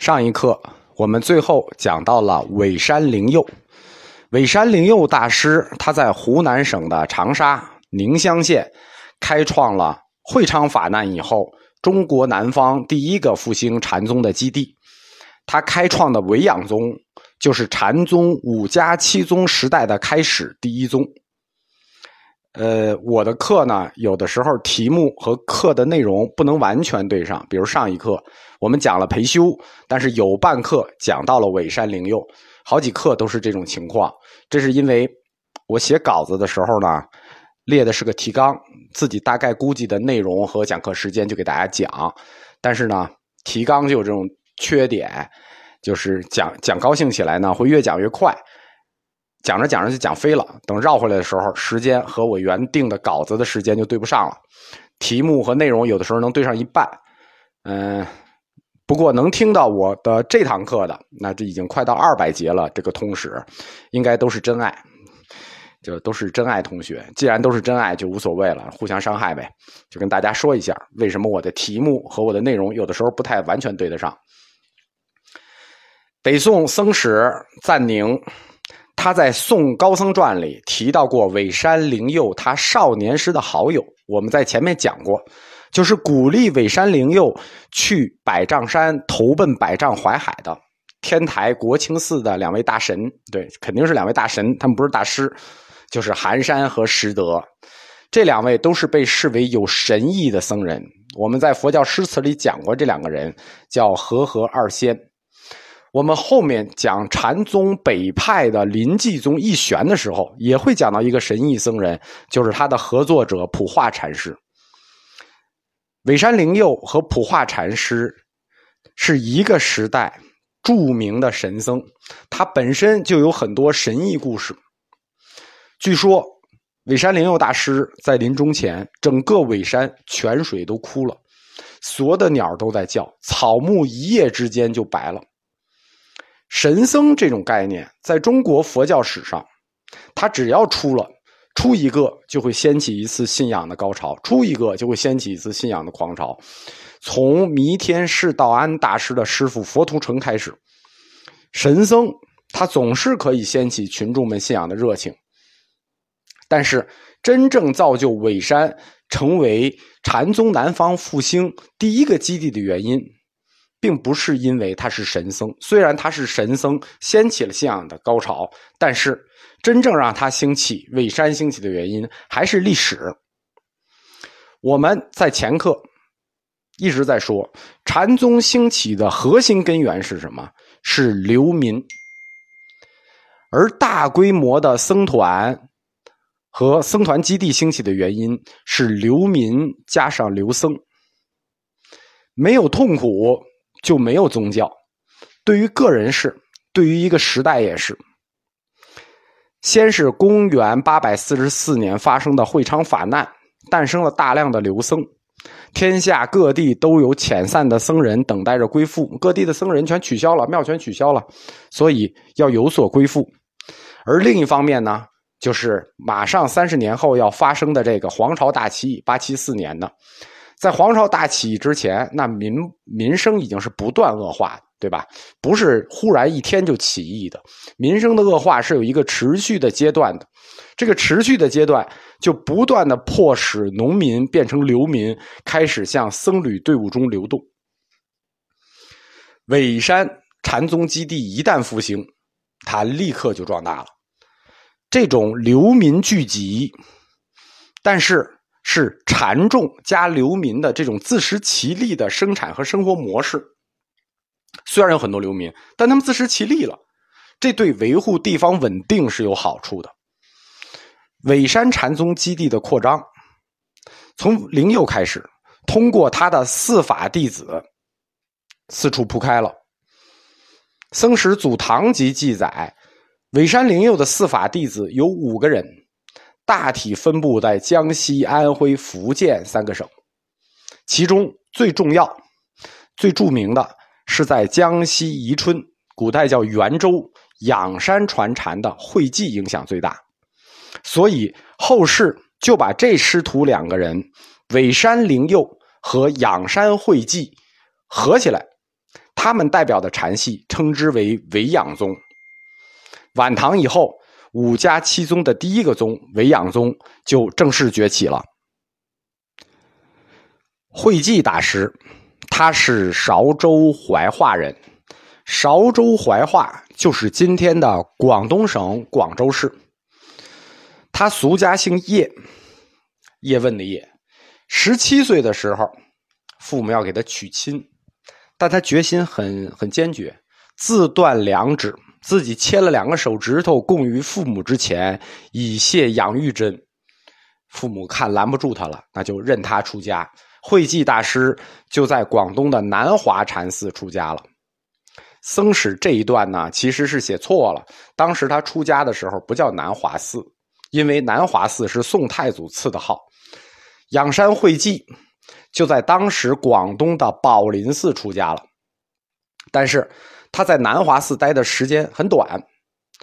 上一课我们最后讲到了尾山灵佑，尾山灵佑大师他在湖南省的长沙宁乡县开创了会昌法难以后中国南方第一个复兴禅宗的基地。他开创的维养宗就是禅宗五家七宗时代的开始第一宗。呃，我的课呢，有的时候题目和课的内容不能完全对上。比如上一课我们讲了培修，但是有半课讲到了尾山灵佑，好几课都是这种情况。这是因为我写稿子的时候呢，列的是个提纲，自己大概估计的内容和讲课时间就给大家讲。但是呢，提纲就有这种缺点，就是讲讲高兴起来呢，会越讲越快。讲着讲着就讲飞了，等绕回来的时候，时间和我原定的稿子的时间就对不上了。题目和内容有的时候能对上一半，嗯，不过能听到我的这堂课的，那这已经快到二百节了。这个通史应该都是真爱，就都是真爱同学。既然都是真爱，就无所谓了，互相伤害呗。就跟大家说一下，为什么我的题目和我的内容有的时候不太完全对得上。北宋僧史赞宁。他在《宋高僧传》里提到过尾山灵佑，他少年时的好友。我们在前面讲过，就是鼓励尾山灵佑去百丈山投奔百丈怀海的天台国清寺的两位大神。对，肯定是两位大神，他们不是大师，就是寒山和拾得。这两位都是被视为有神意的僧人。我们在佛教诗词里讲过这两个人，叫和合二仙。我们后面讲禅宗北派的临济宗一玄的时候，也会讲到一个神异僧人，就是他的合作者普化禅师。尾山灵佑和普化禅师是一个时代著名的神僧，他本身就有很多神异故事。据说尾山灵佑大师在临终前，整个尾山泉水都枯了，所有的鸟都在叫，草木一夜之间就白了。神僧这种概念，在中国佛教史上，他只要出了出一个，就会掀起一次信仰的高潮；出一个，就会掀起一次信仰的狂潮。从弥天释道安大师的师傅佛图澄开始，神僧他总是可以掀起群众们信仰的热情。但是，真正造就尾山成为禅宗南方复兴第一个基地的原因。并不是因为他是神僧，虽然他是神僧，掀起了信仰的高潮，但是真正让他兴起、伪山兴起的原因还是历史。我们在前课一直在说，禅宗兴起的核心根源是什么？是流民，而大规模的僧团和僧团基地兴起的原因是流民加上流僧，没有痛苦。就没有宗教，对于个人是，对于一个时代也是。先是公元八百四十四年发生的会昌法难，诞生了大量的流僧，天下各地都有遣散的僧人等待着归附，各地的僧人全取消了，庙全取消了，所以要有所归附。而另一方面呢，就是马上三十年后要发生的这个黄巢大起义，八七四年的。在黄巢大起义之前，那民民生已经是不断恶化，对吧？不是忽然一天就起义的，民生的恶化是有一个持续的阶段的。这个持续的阶段就不断的迫使农民变成流民，开始向僧侣队伍中流动。尾山禅宗基地一旦复兴，它立刻就壮大了。这种流民聚集，但是。是禅众加流民的这种自食其力的生产和生活模式。虽然有很多流民，但他们自食其力了，这对维护地方稳定是有好处的。尾山禅宗基地的扩张，从灵佑开始，通过他的四法弟子四处铺开了。《僧史祖堂集》记载，尾山灵佑的四法弟子有五个人。大体分布在江西、安徽、福建三个省，其中最重要、最著名的是在江西宜春（古代叫袁州）仰山传禅的慧济影响最大，所以后世就把这师徒两个人尾山灵佑和仰山慧济合起来，他们代表的禅系称之为维养宗。晚唐以后，五家七宗的第一个宗维养宗就正式崛起了。慧济大师，他是韶州怀化人，韶州怀化就是今天的广东省广州市。他俗家姓叶，叶问的叶。十七岁的时候，父母要给他娶亲，但他决心很很坚决，自断两指，自己切了两个手指头供于父母之前，以谢养育真。父母看拦不住他了，那就任他出家。慧济大师就在广东的南华禅寺出家了。僧史这一段呢，其实是写错了。当时他出家的时候不叫南华寺，因为南华寺是宋太祖赐的号。仰山慧济就在当时广东的宝林寺出家了，但是他在南华寺待的时间很短。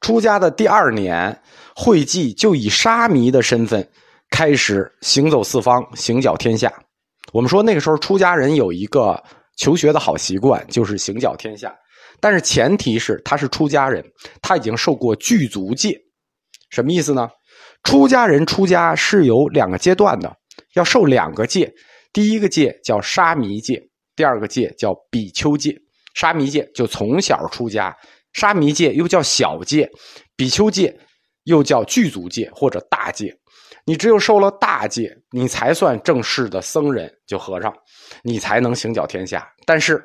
出家的第二年，慧济就以沙弥的身份开始行走四方，行脚天下。我们说那个时候出家人有一个求学的好习惯，就是行脚天下。但是前提是他是出家人，他已经受过具足戒。什么意思呢？出家人出家是有两个阶段的，要受两个戒。第一个戒叫沙弥戒，第二个戒叫比丘戒。沙弥戒就从小出家，沙弥戒又叫小戒，比丘戒又叫具足戒或者大戒。你只有受了大戒，你才算正式的僧人，就和尚，你才能行脚天下。但是，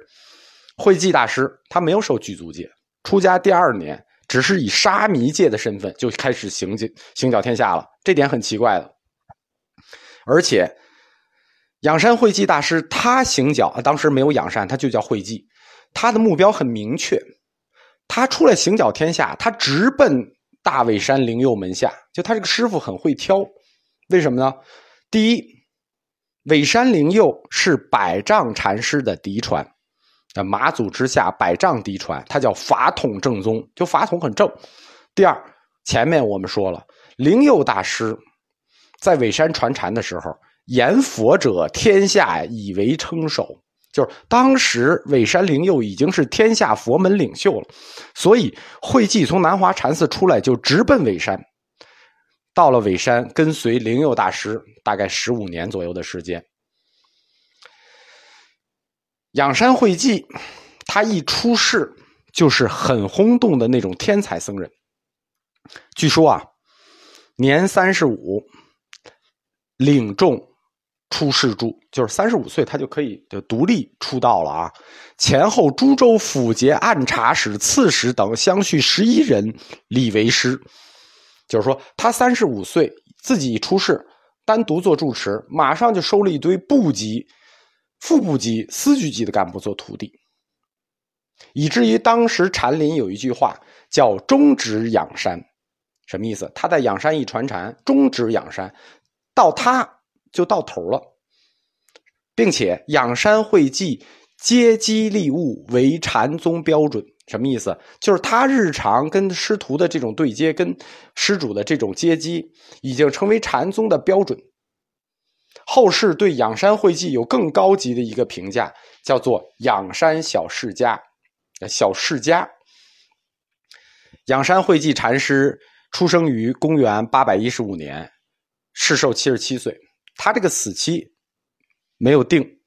慧济大师他没有受具足戒，出家第二年，只是以沙弥戒的身份就开始行行行脚天下了，这点很奇怪的。而且，仰山慧济大师他行脚，当时没有仰山，他就叫慧济，他的目标很明确，他出来行脚天下，他直奔大尾山灵佑门下，就他这个师傅很会挑。为什么呢？第一，尾山灵佑是百丈禅师的嫡传，啊，马祖之下百丈嫡传，他叫法统正宗，就法统很正。第二，前面我们说了，灵佑大师在尾山传禅的时候，言佛者，天下以为称首，就是当时尾山灵佑已经是天下佛门领袖了，所以慧济从南华禅寺出来就直奔尾山。到了尾山，跟随灵佑大师大概十五年左右的时间。仰山慧济，他一出世就是很轰动的那种天才僧人。据说啊，年三十五，领众出世住，就是三十五岁他就可以就独立出道了啊。前后株洲府节按察使、刺史等相续十一人，立为师。就是说，他三十五岁自己出世，单独做住持，马上就收了一堆部级、副部级、司局级的干部做徒弟，以至于当时禅林有一句话叫“终止养山”，什么意思？他在养山一传禅，终止养山，到他就到头了，并且养山会稽接机立物为禅宗标准。什么意思？就是他日常跟师徒的这种对接，跟施主的这种接机，已经成为禅宗的标准。后世对仰山慧济有更高级的一个评价，叫做“仰山小世家”。小世家，仰山慧济禅师出生于公元八百一十五年，世寿七十七岁。他这个死期没有定，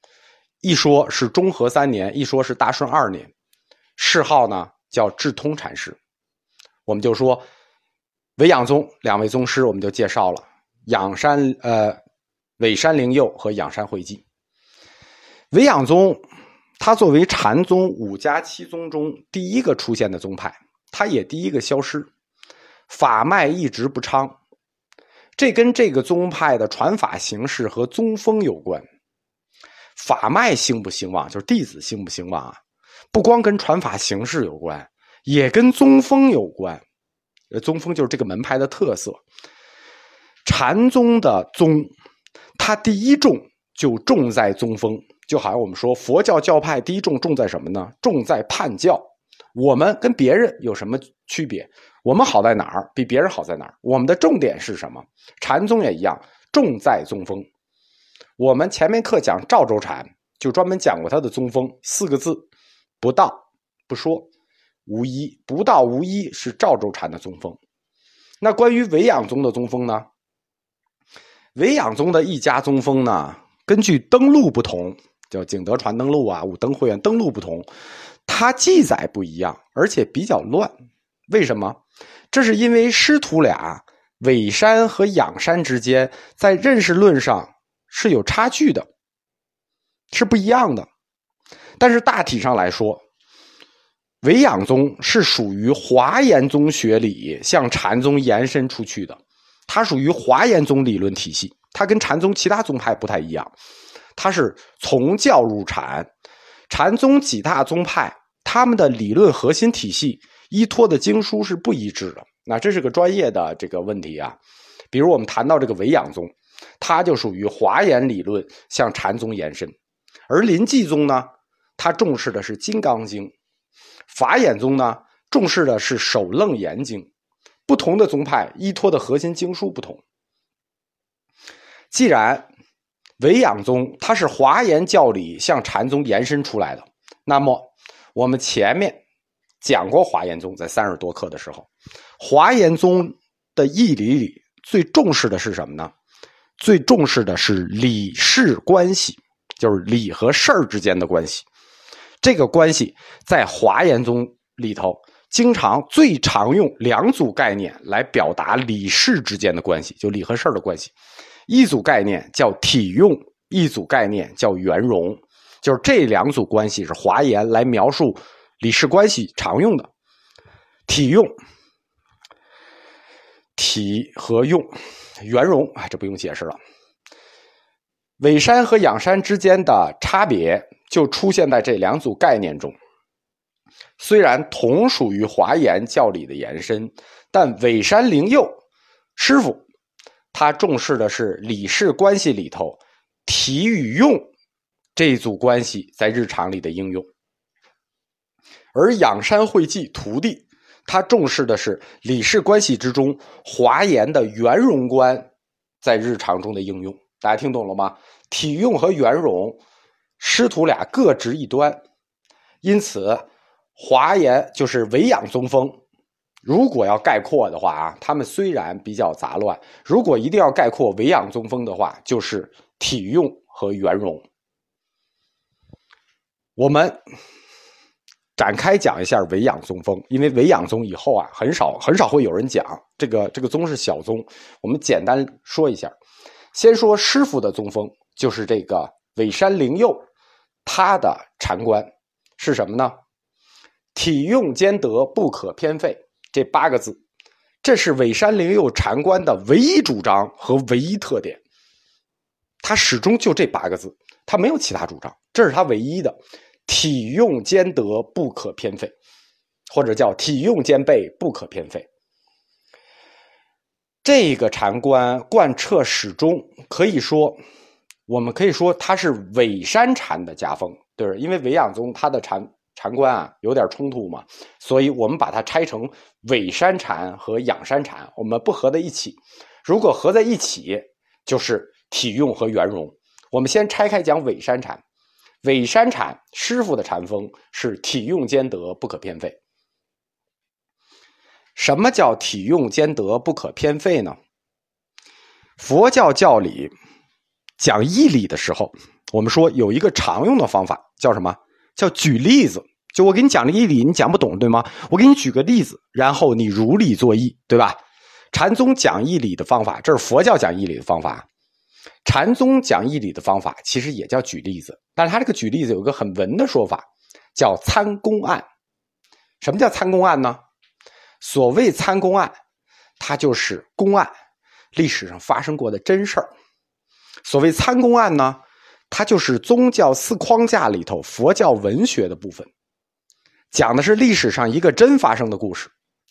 一说是中和三年，一说是大顺二年。谥号呢叫智通禅师，我们就说韦养宗两位宗师，我们就介绍了仰山呃韦山灵佑和仰山慧济。韦养宗他作为禅宗五家七宗中第一个出现的宗派，他也第一个消失，法脉一直不昌，这跟这个宗派的传法形式和宗风有关。法脉兴不兴旺，就是弟子兴不兴旺啊？不光跟传法形式有关，也跟宗风有关。宗风就是这个门派的特色。禅宗的宗，它第一重就重在宗风，就好像我们说佛教教派第一重重在什么呢？重在判教。我们跟别人有什么区别？我们好在哪儿？比别人好在哪儿？我们的重点是什么？禅宗也一样，重在宗风。我们前面课讲赵州禅，就专门讲过他的宗风四个字。不到不说，无一不到无一是赵州禅的宗风。那关于维养宗的宗风呢？维养宗的一家宗风呢，根据登录不同，叫景德传登录啊、武登会员登录不同，它记载不一样，而且比较乱。为什么？这是因为师徒俩伪山和仰山之间在认识论上是有差距的，是不一样的。但是大体上来说，维养宗是属于华严宗学理向禅宗延伸出去的，它属于华严宗理论体系，它跟禅宗其他宗派不太一样，它是从教入禅，禅宗几大宗派他们的理论核心体系依托的经书是不一致的，那这是个专业的这个问题啊。比如我们谈到这个维养宗，它就属于华严理论向禅宗延伸，而临济宗呢，它重视的是《金刚经》。法眼宗呢，重视的是《首楞严经》，不同的宗派依托的核心经书不同。既然维养宗它是华严教理向禅宗延伸出来的，那么我们前面讲过华严宗在三十多课的时候，华严宗的义理里最重视的是什么呢？最重视的是理事关系，就是理和事儿之间的关系。这个关系在华严宗里头，经常最常用两组概念来表达理事之间的关系，就理和事儿的关系。一组概念叫体用，一组概念叫圆融，就是这两组关系是华严来描述理事关系常用的。体用、体和用、圆融，哎，这不用解释了。伪山和仰山之间的差别。就出现在这两组概念中。虽然同属于华严教理的延伸，但伪山灵佑师傅他重视的是理事关系里头体与用这一组关系在日常里的应用，而仰山会稽徒弟他重视的是理事关系之中华严的圆融观在日常中的应用。大家听懂了吗？体用和圆融。师徒俩各执一端，因此华严就是维养宗风。如果要概括的话啊，他们虽然比较杂乱，如果一定要概括维养宗风的话，就是体用和圆融。我们展开讲一下维养宗风，因为维养宗以后啊，很少很少会有人讲这个这个宗是小宗。我们简单说一下，先说师傅的宗风，就是这个尾山灵佑。他的禅观是什么呢？体用兼得，不可偏废。这八个字，这是尾山灵佑禅观的唯一主张和唯一特点。他始终就这八个字，他没有其他主张，这是他唯一的。体用兼得，不可偏废，或者叫体用兼备，不可偏废。这个禅观贯彻始终，可以说。我们可以说它是伪山禅的家风，对是因为伪养宗它的禅禅观啊有点冲突嘛，所以我们把它拆成伪山禅和养山禅，我们不合在一起。如果合在一起，就是体用和圆融。我们先拆开讲伪山禅，伪山禅师傅的禅风是体用兼得，不可偏废。什么叫体用兼得，不可偏废呢？佛教教理。讲义理的时候，我们说有一个常用的方法，叫什么？叫举例子。就我给你讲的义理，你讲不懂，对吗？我给你举个例子，然后你如理作义，对吧？禅宗讲义理的方法，这是佛教讲义理的方法。禅宗讲义理的方法，其实也叫举例子，但是他这个举例子有个很文的说法，叫参公案。什么叫参公案呢？所谓参公案，它就是公案，历史上发生过的真事儿。所谓参公案呢，它就是宗教四框架里头佛教文学的部分，讲的是历史上一个真发生的故事，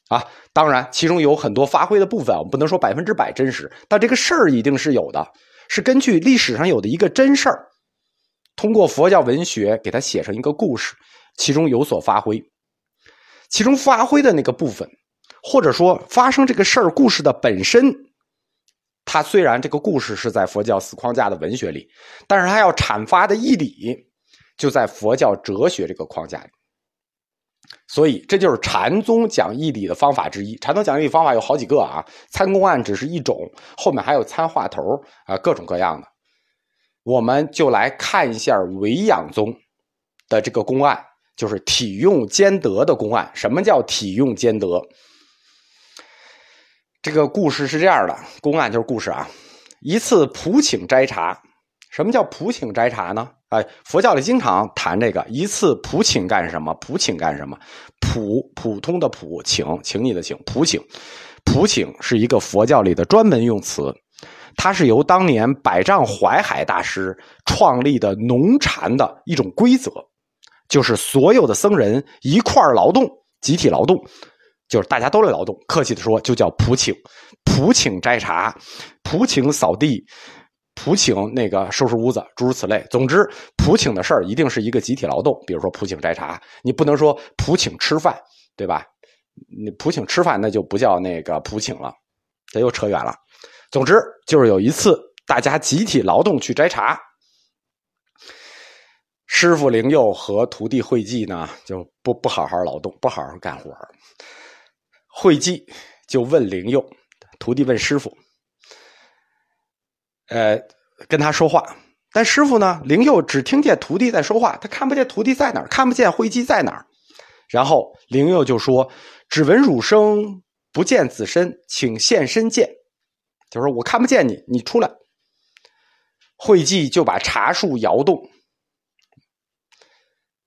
啊，当然其中有很多发挥的部分，我们不能说百分之百真实，但这个事儿一定是有的，是根据历史上有的一个真事儿，通过佛教文学给它写成一个故事，其中有所发挥，其中发挥的那个部分，或者说发生这个事儿故事的本身。它虽然这个故事是在佛教四框架的文学里，但是它要阐发的义理就在佛教哲学这个框架里。所以这就是禅宗讲义理的方法之一。禅宗讲义理方法有好几个啊，参公案只是一种，后面还有参话头啊，各种各样的。我们就来看一下维养宗的这个公案，就是体用兼得的公案。什么叫体用兼得？这个故事是这样的，公案就是故事啊。一次普请斋茶，什么叫普请斋茶呢？哎，佛教里经常谈这个。一次普请干什么？普请干什么？普普通的普请，请你的请，普请，普请是一个佛教里的专门用词。它是由当年百丈怀海大师创立的农禅的一种规则，就是所有的僧人一块儿劳动，集体劳动，就是大家都来劳动。客气的说，就叫普请，普请摘茶，普请扫地，普请那个收拾屋子，诸如此类。总之，普请的事儿一定是一个集体劳动。比如说普请摘茶，你不能说普请吃饭，对吧？你普请吃饭，那就不叫那个普请了，这又扯远了。总之，就是有一次，大家集体劳动去摘茶，师傅灵佑和徒弟惠济呢，就不不好好劳动，不好好干活儿。惠济就问灵佑，徒弟问师傅，呃，跟他说话，但师傅呢，灵佑只听见徒弟在说话，他看不见徒弟在哪儿，看不见慧济在哪儿。然后灵佑就说：“只闻汝声，不见子身，请现身见。”就说我看不见你，你出来。慧济就把茶树摇动。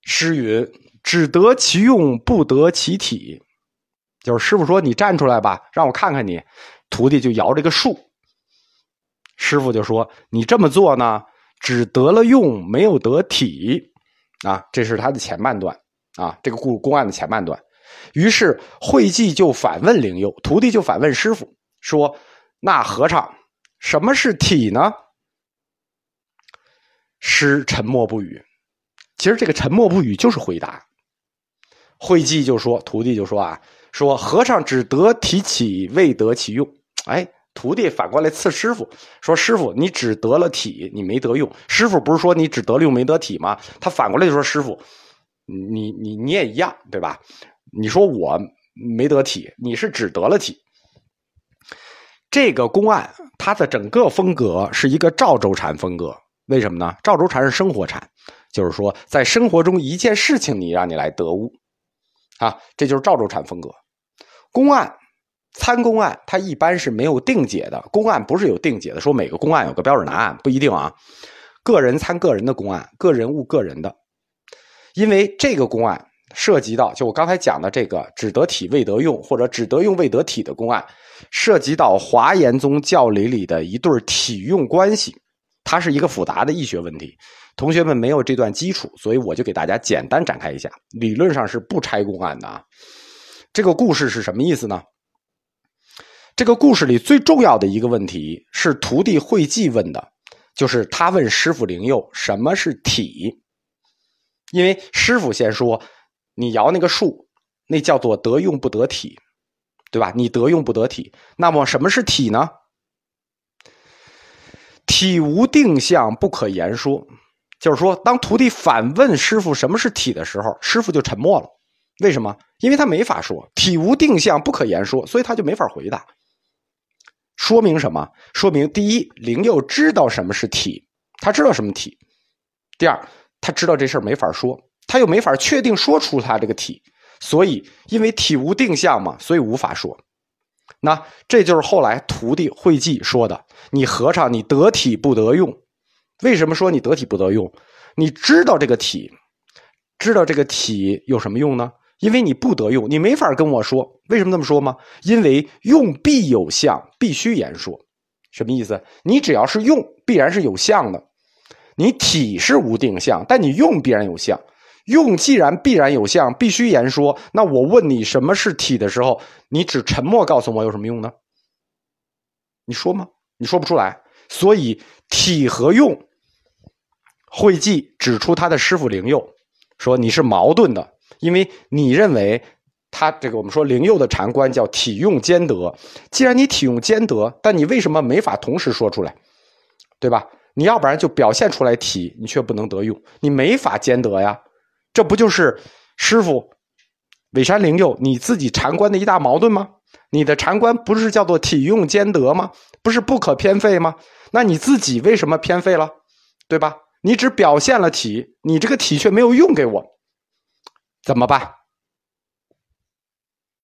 诗云：“只得其用，不得其体。”就是师傅说：“你站出来吧，让我看看你。”徒弟就摇这个树。师傅就说：“你这么做呢，只得了用，没有得体。”啊，这是他的前半段啊，这个故公案的前半段。于是慧济就反问灵佑，徒弟就反问师傅说。那和尚，什么是体呢？师沉默不语。其实这个沉默不语就是回答。慧济就说：“徒弟就说啊，说和尚只得体起，未得其用。”哎，徒弟反过来刺师傅说：“师傅，你只得了体，你没得用。”师傅不是说你只得了用没得体吗？他反过来就说：“师傅，你你你也一样，对吧？你说我没得体，你是只得了体。”这个公案，它的整个风格是一个赵州禅风格。为什么呢？赵州禅是生活禅，就是说在生活中一件事情，你让你来得悟，啊，这就是赵州禅风格。公案、参公案，它一般是没有定解的。公案不是有定解的，说每个公案有个标准答案，不一定啊。个人参个人的公案，个人悟个人的。因为这个公案涉及到，就我刚才讲的这个只得体未得用，或者只得用未得体的公案。涉及到华严宗教理里的一对体用关系，它是一个复杂的易学问题。同学们没有这段基础，所以我就给大家简单展开一下。理论上是不拆公案的啊。这个故事是什么意思呢？这个故事里最重要的一个问题是徒弟慧济问的，就是他问师傅灵佑什么是体，因为师傅先说你摇那个树，那叫做得用不得体。对吧？你得用不得体，那么什么是体呢？体无定向，不可言说。就是说，当徒弟反问师傅什么是体的时候，师傅就沉默了。为什么？因为他没法说，体无定向，不可言说，所以他就没法回答。说明什么？说明第一，灵佑知道什么是体，他知道什么体；第二，他知道这事儿没法说，他又没法确定说出他这个体。所以，因为体无定向嘛，所以无法说。那这就是后来徒弟慧济说的：“你和尚，你得体不得用。为什么说你得体不得用？你知道这个体，知道这个体有什么用呢？因为你不得用，你没法跟我说。为什么这么说吗？因为用必有相，必须言说。什么意思？你只要是用，必然是有相的。你体是无定向，但你用必然有相。”用既然必然有相，必须言说。那我问你什么是体的时候，你只沉默告诉我有什么用呢？你说吗？你说不出来。所以体和用，慧济指出他的师傅灵佑说你是矛盾的，因为你认为他这个我们说灵佑的禅观叫体用兼得。既然你体用兼得，但你为什么没法同时说出来？对吧？你要不然就表现出来体，你却不能得用，你没法兼得呀。这不就是师傅尾山灵佑，你自己禅观的一大矛盾吗？你的禅观不是叫做体用兼得吗？不是不可偏废吗？那你自己为什么偏废了？对吧？你只表现了体，你这个体却没有用给我，怎么办？